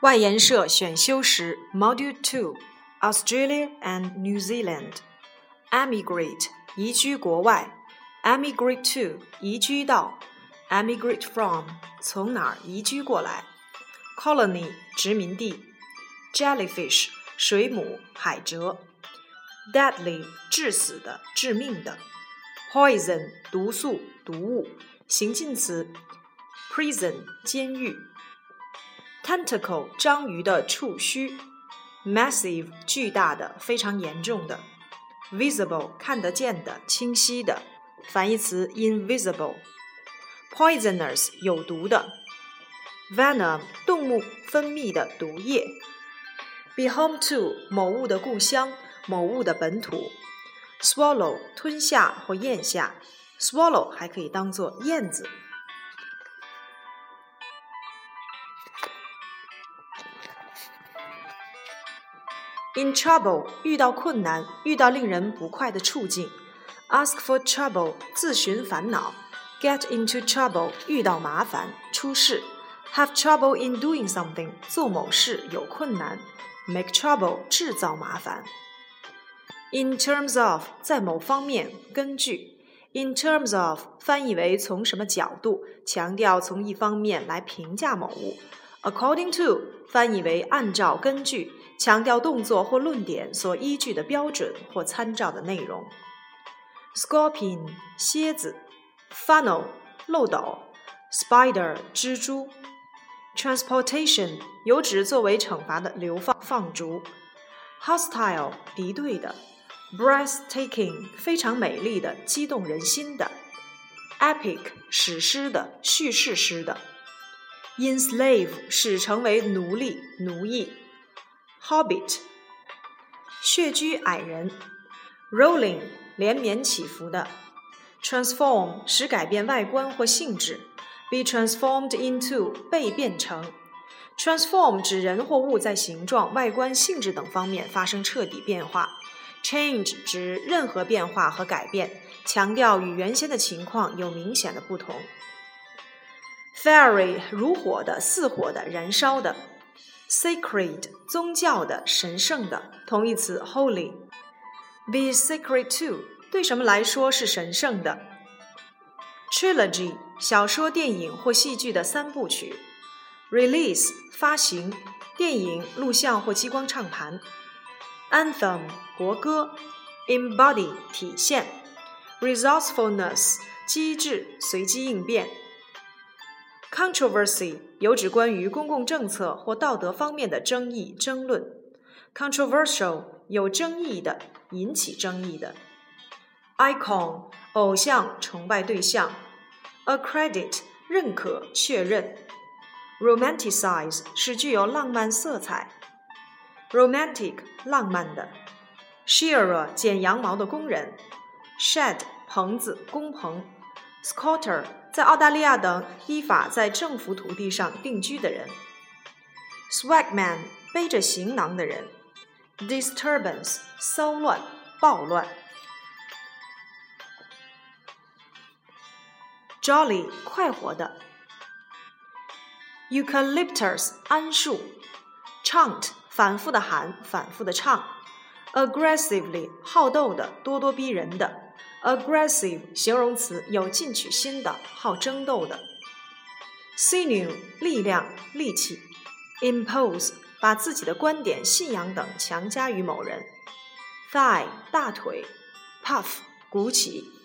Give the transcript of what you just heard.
外研社选修时，Module Two, Australia and New Zealand. Emigrate 移居国外，Emigrate to 移居到，Emigrate from 从哪儿移居过来，Colony 殖民地，Jellyfish 水母海蜇，Deadly 致死的致命的，Poison 毒素毒物形近词，Prison 监狱。Tentacle 章鱼的触须，massive 巨大的、非常严重的，visible 看得见的、清晰的，反义词 invisible。Poisonous 有毒的，venom 动物分泌的毒液。Be home to 某物的故乡、某物的本土。Swallow 吞下或咽下，swallow 还可以当做燕子。In trouble，遇到困难，遇到令人不快的处境。Ask for trouble，自寻烦恼。Get into trouble，遇到麻烦，出事。Have trouble in doing something，做某事有困难。Make trouble，制造麻烦。In terms of，在某方面，根据。In terms of，翻译为从什么角度，强调从一方面来评价某物。According to，翻译为按照、根据。 强调动作或论点所依据的标准或参照的内容。Scorpion 蝎子，Funnel 漏斗，Spider 蜘蛛。Transportation 有指作为惩罚的流放放逐。Hostile 敌对的。Breathtaking 非常美丽的，激动人心的。Epic 史诗的，叙事诗的。Enslave 使成为奴隶、奴役。Hobbit，穴居矮人；Rolling，连绵起伏的；Transform，使改变外观或性质；Be transformed into，被变成；Transform 指人或物在形状、外观、性质等方面发生彻底变化；Change 指任何变化和改变，强调与原先的情况有明显的不同；Fiery，如火的、似火的、燃烧的。Sacred，宗教的、神圣的，同义词 holy。Be sacred to，对什么来说是神圣的？Trilogy，小说、电影或戏剧的三部曲。Release，发行，电影、录像或激光唱盘。Anthem，国歌。Embody，体现。Resourcefulness，机智、随机应变。Controversy 有指关于公共政策或道德方面的争议、争论。Controversial 有争议的、引起争议的。Icon 偶像、崇拜对象。Accredit 认可、确认。Romanticize 是具有浪漫色彩。Romantic 浪漫的。Shearer 剪羊毛的工人。Shed 棚子、工棚。Squatter 在澳大利亚等依法在政府土地上定居的人；swagman 背着行囊的人；disturbance 骚乱、暴乱；jolly 快活的；eucalyptus 桉树；chant 反复的喊、反复的唱；aggressively 好斗的、咄咄逼人的。Aggressive 形容词有进取心的、好争斗的。sinew 力量、力气。impose 把自己的观点、信仰等强加于某人。thigh 大腿。puff 鼓起。